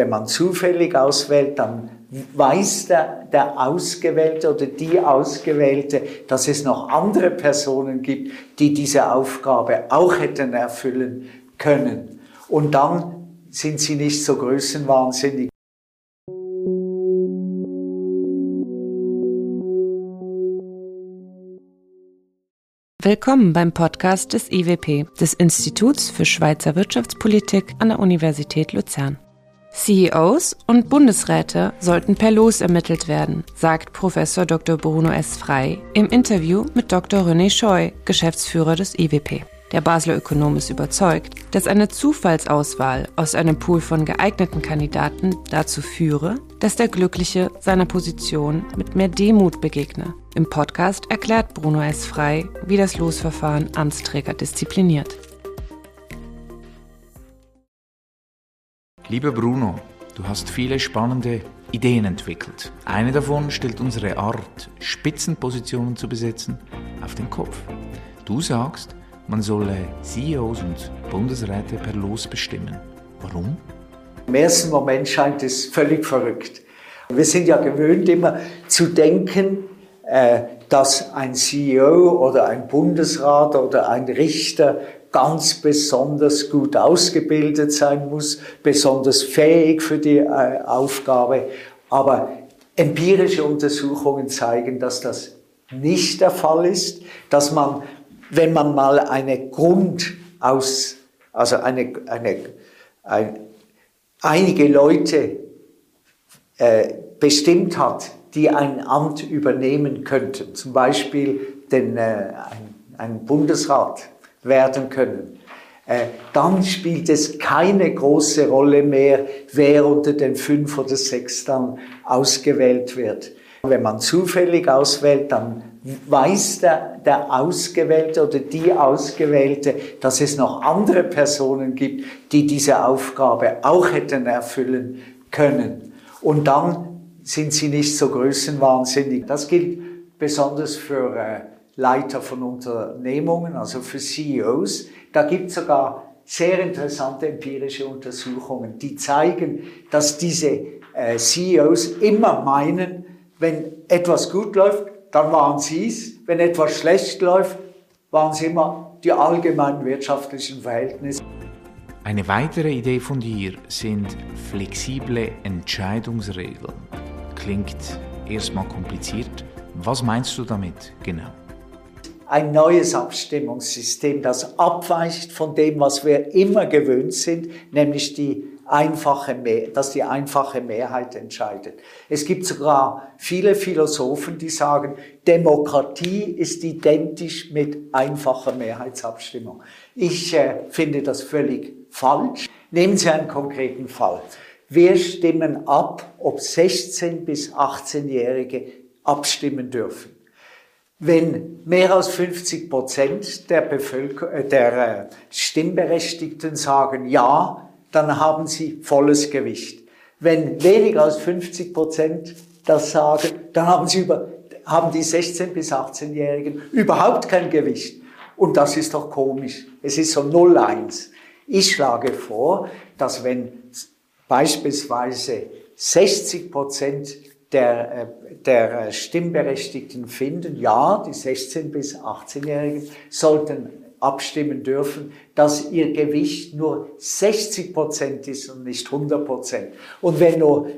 Wenn man zufällig auswählt, dann weiß der, der Ausgewählte oder die Ausgewählte, dass es noch andere Personen gibt, die diese Aufgabe auch hätten erfüllen können. Und dann sind sie nicht so größenwahnsinnig. Willkommen beim Podcast des IWP, des Instituts für Schweizer Wirtschaftspolitik an der Universität Luzern. CEOs und Bundesräte sollten per Los ermittelt werden, sagt Professor Dr. Bruno S. Frei im Interview mit Dr. René Scheu, Geschäftsführer des IWP. Der Basler Ökonom ist überzeugt, dass eine Zufallsauswahl aus einem Pool von geeigneten Kandidaten dazu führe, dass der Glückliche seiner Position mit mehr Demut begegne. Im Podcast erklärt Bruno S. Frei, wie das Losverfahren Amtsträger diszipliniert. Lieber Bruno, du hast viele spannende Ideen entwickelt. Eine davon stellt unsere Art, Spitzenpositionen zu besetzen, auf den Kopf. Du sagst, man solle CEOs und Bundesräte per Los bestimmen. Warum? Im ersten Moment scheint es völlig verrückt. Wir sind ja gewöhnt, immer zu denken, äh, dass ein CEO oder ein Bundesrat oder ein Richter ganz besonders gut ausgebildet sein muss, besonders fähig für die äh, Aufgabe. Aber empirische Untersuchungen zeigen, dass das nicht der Fall ist, dass man, wenn man mal eine Grund aus, also eine, eine, ein, einige Leute äh, bestimmt hat, die ein Amt übernehmen könnten, zum Beispiel den, äh, ein, Bundesrat, werden können. Äh, dann spielt es keine große Rolle mehr, wer unter den fünf oder sechs dann ausgewählt wird. Wenn man zufällig auswählt, dann weiß der, der Ausgewählte oder die Ausgewählte, dass es noch andere Personen gibt, die diese Aufgabe auch hätten erfüllen können. Und dann sind sie nicht so größenwahnsinnig. Das gilt besonders für äh, Leiter von Unternehmungen, also für CEOs. Da gibt es sogar sehr interessante empirische Untersuchungen, die zeigen, dass diese äh, CEOs immer meinen, wenn etwas gut läuft, dann waren sie es. Wenn etwas schlecht läuft, waren es immer die allgemeinen wirtschaftlichen Verhältnisse. Eine weitere Idee von dir sind flexible Entscheidungsregeln. Klingt erstmal kompliziert. Was meinst du damit genau? Ein neues Abstimmungssystem, das abweicht von dem, was wir immer gewöhnt sind, nämlich die einfache dass die einfache Mehrheit entscheidet. Es gibt sogar viele Philosophen, die sagen, Demokratie ist identisch mit einfacher Mehrheitsabstimmung. Ich äh, finde das völlig falsch. Nehmen Sie einen konkreten Fall. Wir stimmen ab, ob 16 bis 18-Jährige abstimmen dürfen. Wenn mehr als 50 Prozent der, Bevölker äh, der äh, Stimmberechtigten sagen Ja, dann haben sie volles Gewicht. Wenn weniger als 50 Prozent das sagen, dann haben, sie über, haben die 16- bis 18-Jährigen überhaupt kein Gewicht. Und das ist doch komisch. Es ist so 0-1. Ich schlage vor, dass wenn beispielsweise 60 Prozent der, äh, der äh, Stimmberechtigten finden, ja, die 16- bis 18-Jährigen sollten abstimmen dürfen, dass ihr Gewicht nur 60 Prozent ist und nicht 100 Prozent. Und wenn nur,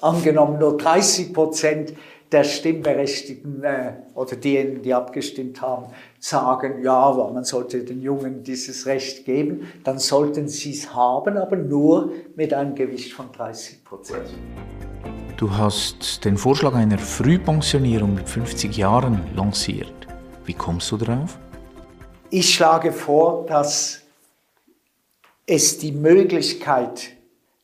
angenommen, nur 30 Prozent der Stimmberechtigten äh, oder diejenigen, die abgestimmt haben, sagen, ja, man sollte den Jungen dieses Recht geben, dann sollten sie es haben, aber nur mit einem Gewicht von 30 Prozent. Du hast den Vorschlag einer Frühpensionierung mit 50 Jahren lanciert. Wie kommst du darauf? Ich schlage vor, dass es die Möglichkeit,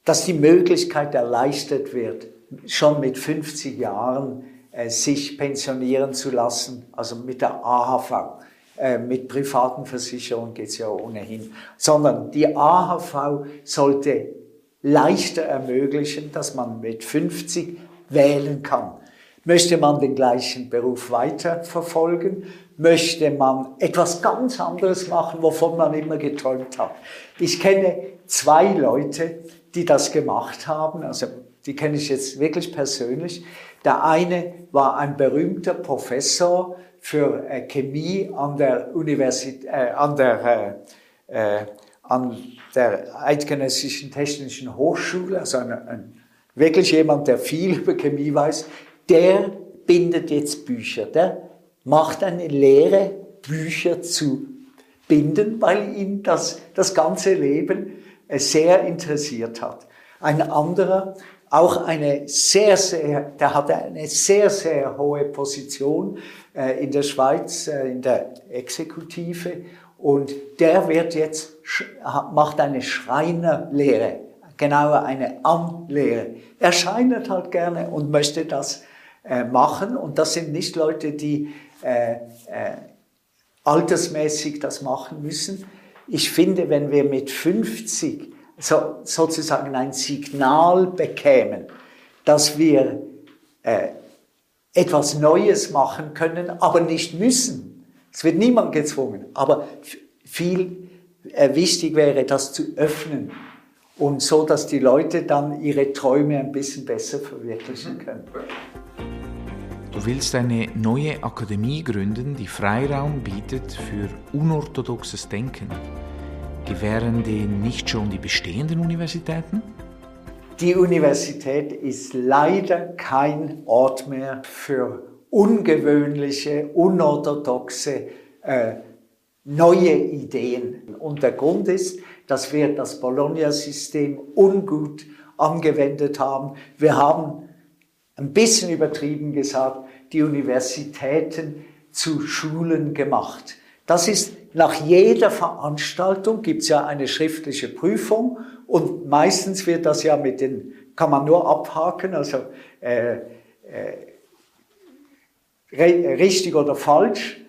dass die Möglichkeit erleichtert wird, schon mit 50 Jahren sich pensionieren zu lassen, also mit der AHV. Äh, mit privaten Versicherungen geht es ja ohnehin, sondern die AHV sollte leichter ermöglichen, dass man mit 50 wählen kann. Möchte man den gleichen Beruf weiter verfolgen? Möchte man etwas ganz anderes machen, wovon man immer geträumt hat? Ich kenne zwei Leute, die das gemacht haben. Also die kenne ich jetzt wirklich persönlich. Der eine war ein berühmter Professor für äh, Chemie an der Universität, äh, an der, äh, äh, an der Eidgenössischen Technischen Hochschule, also ein, ein, wirklich jemand, der viel über Chemie weiß. Der bindet jetzt Bücher. Der macht eine Lehre, Bücher zu binden, weil ihn das, das ganze Leben äh, sehr interessiert hat. Ein anderer, auch eine sehr, sehr, der hatte eine sehr, sehr hohe Position äh, in der Schweiz, äh, in der Exekutive. Und der wird jetzt, macht eine Schreinerlehre, genauer eine Anlehre. Er scheinert halt gerne und möchte das machen. Und das sind nicht Leute, die altersmäßig das machen müssen. Ich finde, wenn wir mit 50 so, sozusagen ein Signal bekämen, dass wir äh, etwas Neues machen können, aber nicht müssen. Es wird niemand gezwungen, aber viel äh, wichtig wäre, das zu öffnen und so, dass die Leute dann ihre Träume ein bisschen besser verwirklichen können. Du willst eine neue Akademie gründen, die Freiraum bietet für unorthodoxes Denken. Gewähren den nicht schon die bestehenden Universitäten? Die Universität ist leider kein Ort mehr für ungewöhnliche, unorthodoxe, äh, neue Ideen. Und der Grund ist, dass wir das Bologna-System ungut angewendet haben. Wir haben ein bisschen übertrieben gesagt, die Universitäten zu Schulen gemacht. Das ist nach jeder Veranstaltung gibt's ja eine schriftliche Prüfung und meistens wird das ja mit den, kann man nur abhaken, also äh, äh, richtig oder falsch.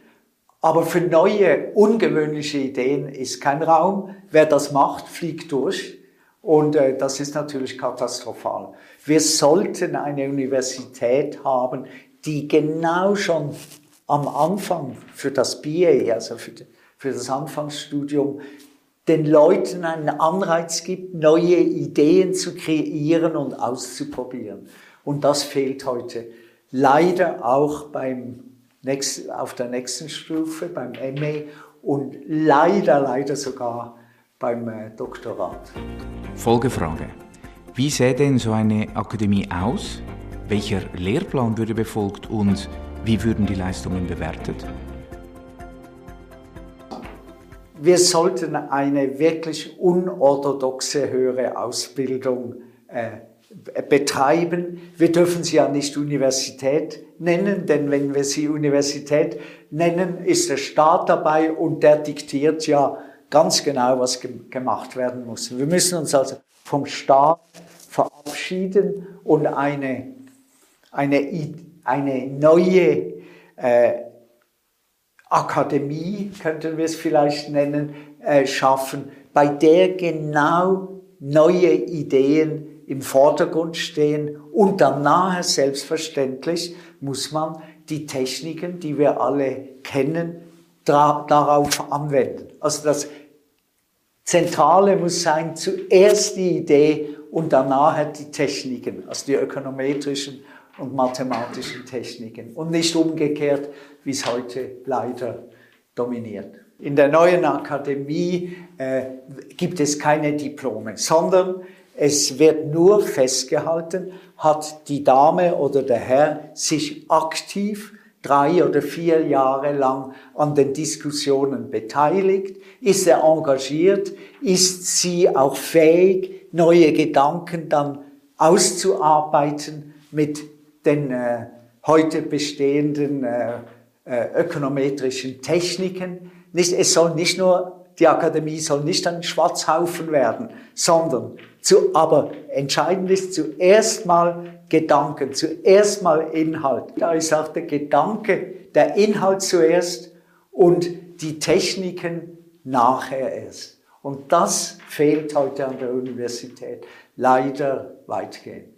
Aber für neue, ungewöhnliche Ideen ist kein Raum. Wer das macht, fliegt durch. Und äh, das ist natürlich katastrophal. Wir sollten eine Universität haben, die genau schon am Anfang für das BA, also für, für das Anfangsstudium, den Leuten einen Anreiz gibt, neue Ideen zu kreieren und auszuprobieren. Und das fehlt heute leider auch beim nächsten, auf der nächsten Stufe, beim MA und leider, leider sogar beim äh, Doktorat. Folgefrage. Wie sähe denn so eine Akademie aus? Welcher Lehrplan würde befolgt und wie würden die Leistungen bewertet? Wir sollten eine wirklich unorthodoxe höhere Ausbildung äh, betreiben. Wir dürfen sie ja nicht Universität nennen, denn wenn wir sie Universität nennen, ist der Staat dabei und der diktiert ja ganz genau, was ge gemacht werden muss. Wir müssen uns also vom Staat verabschieden und eine eine, eine neue äh, Akademie, könnten wir es vielleicht nennen, äh, schaffen, bei der genau neue Ideen im Vordergrund stehen und dann nachher selbstverständlich muss man die Techniken, die wir alle kennen, darauf anwenden. Also das Zentrale muss sein, zuerst die Idee und danach die Techniken, also die ökonometrischen und mathematischen Techniken und nicht umgekehrt, wie es heute leider dominiert. In der neuen Akademie äh, gibt es keine Diplome, sondern es wird nur festgehalten, hat die Dame oder der Herr sich aktiv drei oder vier Jahre lang an den Diskussionen beteiligt, ist er engagiert, ist sie auch fähig, neue Gedanken dann auszuarbeiten mit den äh, heute bestehenden äh, äh, ökonometrischen Techniken. Nicht, es soll nicht nur, die Akademie soll nicht ein Schwarzhaufen werden, sondern zu, aber entscheidend ist zuerst mal Gedanken, zuerst mal Inhalt. Da ist auch der Gedanke, der Inhalt zuerst und die Techniken nachher erst. Und das fehlt heute an der Universität leider weitgehend.